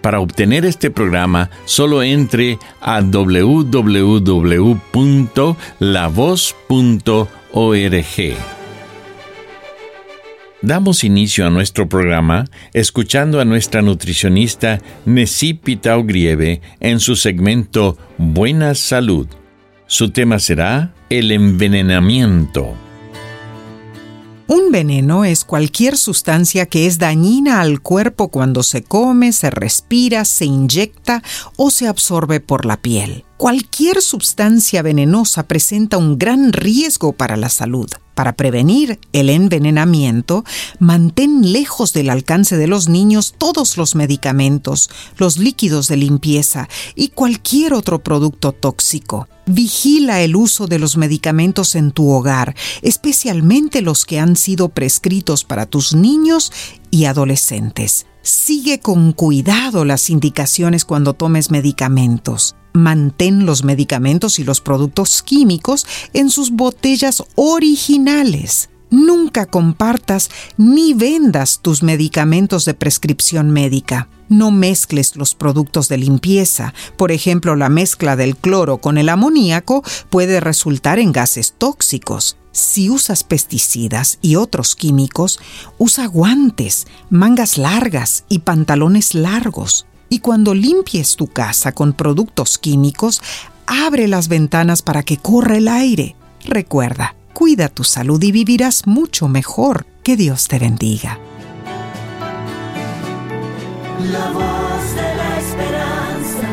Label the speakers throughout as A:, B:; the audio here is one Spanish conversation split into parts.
A: Para obtener este programa, solo entre a www.lavoz.org. Damos inicio a nuestro programa escuchando a nuestra nutricionista Necipita Grieve en su segmento Buena Salud. Su tema será el envenenamiento.
B: Un veneno es cualquier sustancia que es dañina al cuerpo cuando se come, se respira, se inyecta o se absorbe por la piel. Cualquier sustancia venenosa presenta un gran riesgo para la salud. Para prevenir el envenenamiento, mantén lejos del alcance de los niños todos los medicamentos, los líquidos de limpieza y cualquier otro producto tóxico. Vigila el uso de los medicamentos en tu hogar, especialmente los que han sido prescritos para tus niños y adolescentes. Sigue con cuidado las indicaciones cuando tomes medicamentos. Mantén los medicamentos y los productos químicos en sus botellas originales. Nunca compartas ni vendas tus medicamentos de prescripción médica. No mezcles los productos de limpieza. Por ejemplo, la mezcla del cloro con el amoníaco puede resultar en gases tóxicos. Si usas pesticidas y otros químicos, usa guantes, mangas largas y pantalones largos. Y cuando limpies tu casa con productos químicos, abre las ventanas para que corra el aire. Recuerda, cuida tu salud y vivirás mucho mejor. Que Dios te bendiga.
C: La voz de la esperanza,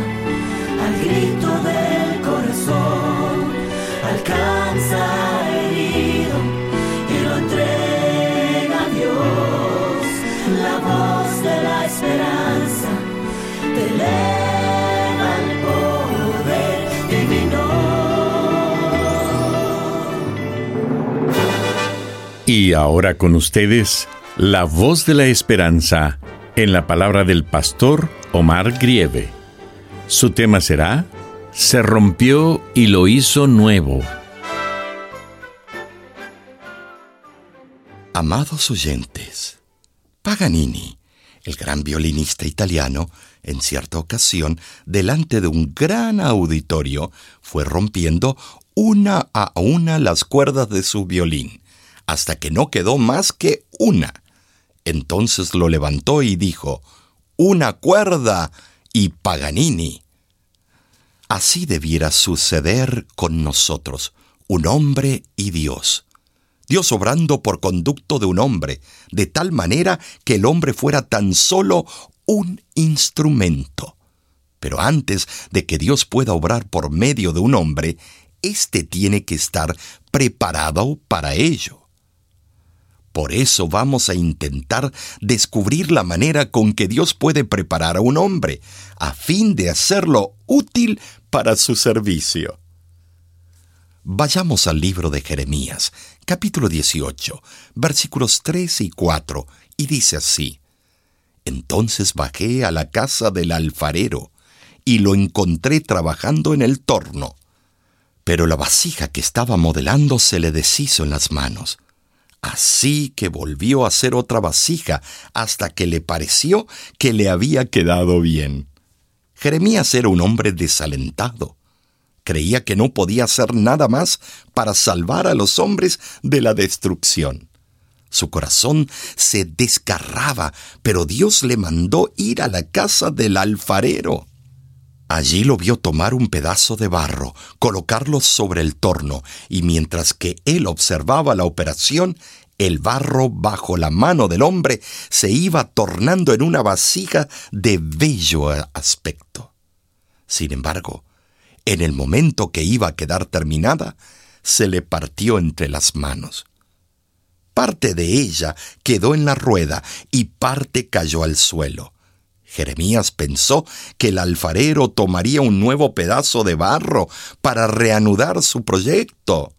C: al grito del Y
A: ahora con ustedes, la voz de la esperanza en la palabra del pastor Omar Grieve. Su tema será Se rompió y lo hizo nuevo.
D: Amados oyentes, Paganini, el gran violinista italiano, en cierta ocasión, delante de un gran auditorio, fue rompiendo una a una las cuerdas de su violín, hasta que no quedó más que una. Entonces lo levantó y dijo, Una cuerda y Paganini. Así debiera suceder con nosotros, un hombre y Dios. Dios obrando por conducto de un hombre, de tal manera que el hombre fuera tan solo un instrumento. Pero antes de que Dios pueda obrar por medio de un hombre, éste tiene que estar preparado para ello. Por eso vamos a intentar descubrir la manera con que Dios puede preparar a un hombre, a fin de hacerlo útil para su servicio. Vayamos al libro de Jeremías, capítulo 18, versículos 3 y 4, y dice así, Entonces bajé a la casa del alfarero, y lo encontré trabajando en el torno. Pero la vasija que estaba modelando se le deshizo en las manos. Así que volvió a hacer otra vasija hasta que le pareció que le había quedado bien. Jeremías era un hombre desalentado. Creía que no podía hacer nada más para salvar a los hombres de la destrucción. Su corazón se desgarraba, pero Dios le mandó ir a la casa del alfarero. Allí lo vio tomar un pedazo de barro, colocarlo sobre el torno, y mientras que él observaba la operación, el barro bajo la mano del hombre se iba tornando en una vasija de bello aspecto. Sin embargo, en el momento que iba a quedar terminada, se le partió entre las manos. Parte de ella quedó en la rueda y parte cayó al suelo. Jeremías pensó que el alfarero tomaría un nuevo pedazo de barro para reanudar su proyecto.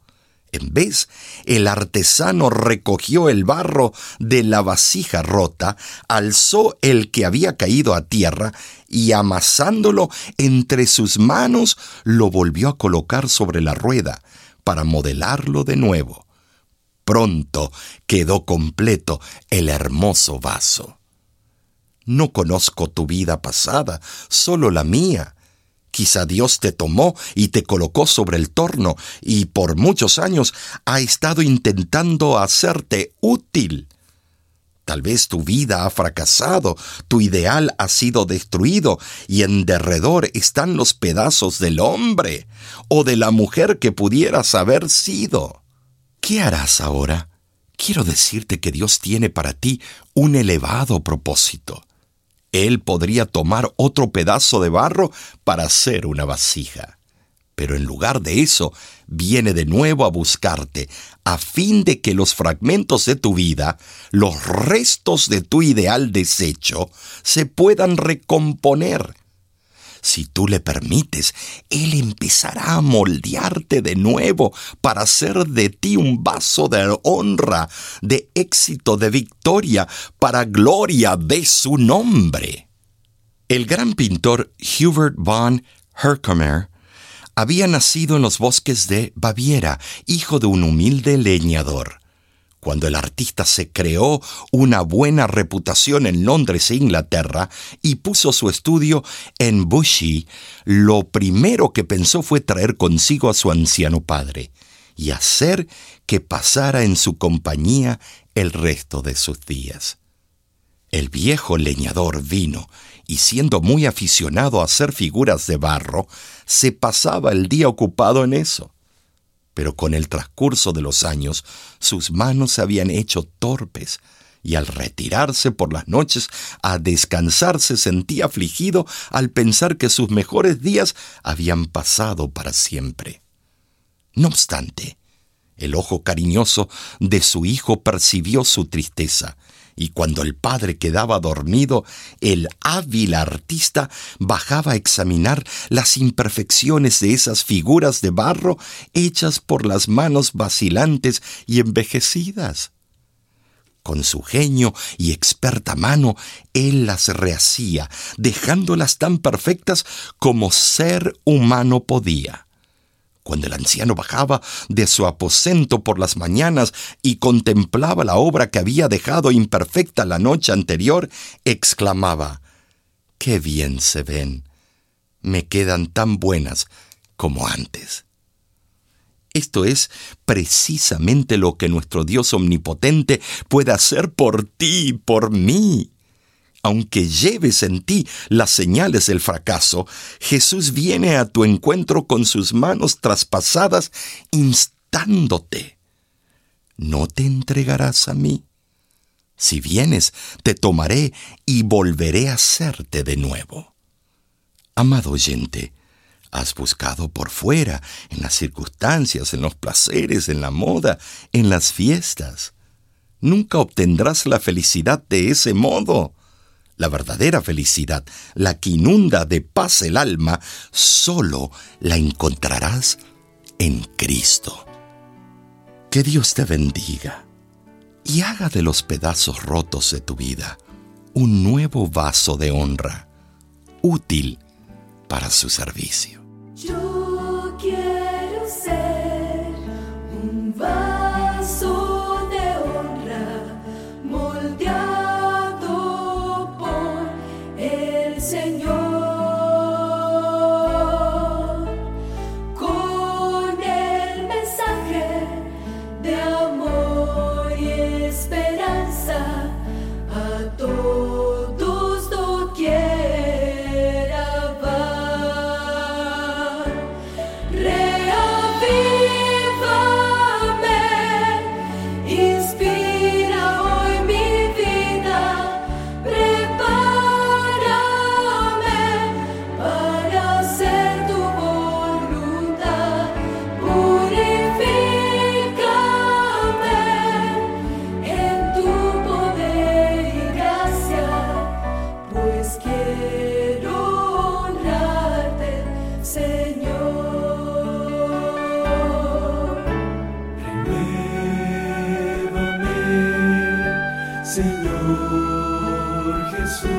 D: En vez, el artesano recogió el barro de la vasija rota, alzó el que había caído a tierra y amasándolo entre sus manos lo volvió a colocar sobre la rueda para modelarlo de nuevo. Pronto quedó completo el hermoso vaso. No conozco tu vida pasada, solo la mía. Quizá Dios te tomó y te colocó sobre el torno y por muchos años ha estado intentando hacerte útil. Tal vez tu vida ha fracasado, tu ideal ha sido destruido y en derredor están los pedazos del hombre o de la mujer que pudieras haber sido. ¿Qué harás ahora? Quiero decirte que Dios tiene para ti un elevado propósito. Él podría tomar otro pedazo de barro para hacer una vasija. Pero en lugar de eso, viene de nuevo a buscarte, a fin de que los fragmentos de tu vida, los restos de tu ideal deshecho, se puedan recomponer si tú le permites, Él empezará a moldearte de nuevo para hacer de ti un vaso de honra, de éxito, de victoria, para gloria de su nombre. El gran pintor Hubert von Herkomer había nacido en los bosques de Baviera, hijo de un humilde leñador. Cuando el artista se creó una buena reputación en Londres e Inglaterra y puso su estudio en Bushy, lo primero que pensó fue traer consigo a su anciano padre y hacer que pasara en su compañía el resto de sus días. El viejo leñador vino y siendo muy aficionado a hacer figuras de barro, se pasaba el día ocupado en eso pero con el transcurso de los años sus manos se habían hecho torpes, y al retirarse por las noches a descansar se sentía afligido al pensar que sus mejores días habían pasado para siempre. No obstante, el ojo cariñoso de su hijo percibió su tristeza y cuando el padre quedaba dormido, el hábil artista bajaba a examinar las imperfecciones de esas figuras de barro hechas por las manos vacilantes y envejecidas. Con su genio y experta mano, él las rehacía, dejándolas tan perfectas como ser humano podía. Cuando el anciano bajaba de su aposento por las mañanas y contemplaba la obra que había dejado imperfecta la noche anterior, exclamaba, ¡Qué bien se ven! Me quedan tan buenas como antes. Esto es precisamente lo que nuestro Dios omnipotente puede hacer por ti y por mí aunque lleves en ti las señales del fracaso, Jesús viene a tu encuentro con sus manos traspasadas, instándote. ¿No te entregarás a mí? Si vienes, te tomaré y volveré a hacerte de nuevo. Amado oyente, has buscado por fuera, en las circunstancias, en los placeres, en la moda, en las fiestas. Nunca obtendrás la felicidad de ese modo. La verdadera felicidad, la que inunda de paz el alma, solo la encontrarás en Cristo. Que Dios te bendiga y haga de los pedazos rotos de tu vida un nuevo vaso de honra, útil para su servicio.
C: Jesús,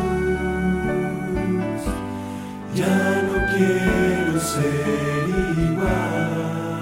C: ya no quiero ser igual.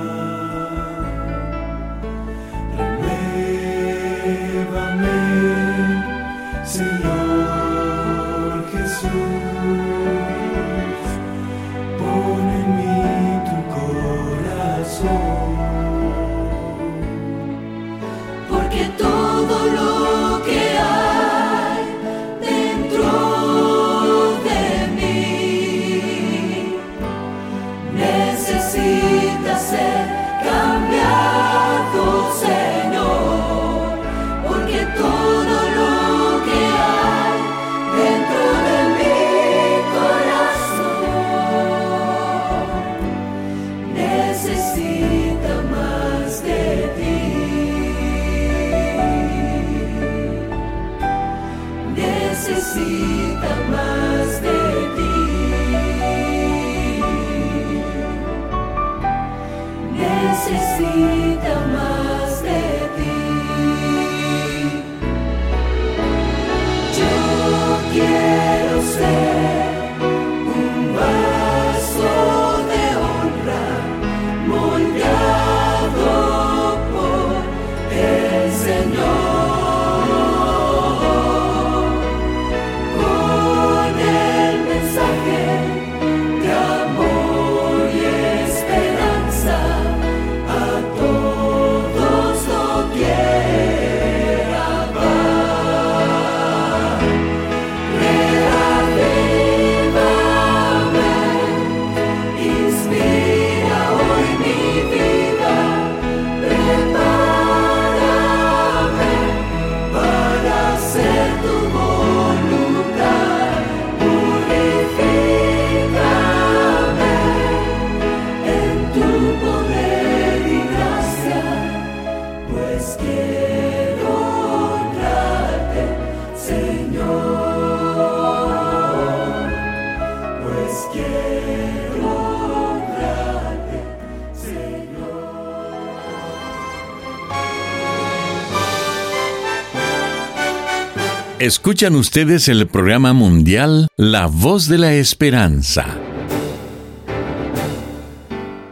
A: Escuchan ustedes el programa mundial La Voz de la Esperanza.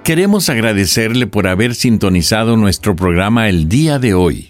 A: Queremos agradecerle por haber sintonizado nuestro programa el día de hoy.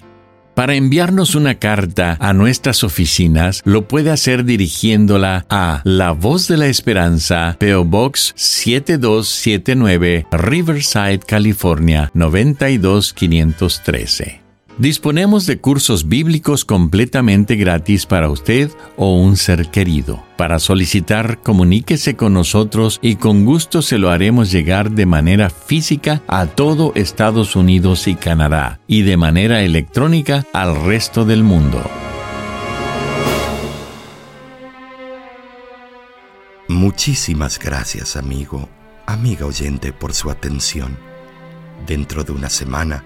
A: Para enviarnos una carta a nuestras oficinas, lo puede hacer dirigiéndola a La Voz de la Esperanza, PO Box 7279, Riverside, California 92513. Disponemos de cursos bíblicos completamente gratis para usted o un ser querido. Para solicitar, comuníquese con nosotros y con gusto se lo haremos llegar de manera física a todo Estados Unidos y Canadá y de manera electrónica al resto del mundo.
D: Muchísimas gracias, amigo, amiga oyente, por su atención. Dentro de una semana,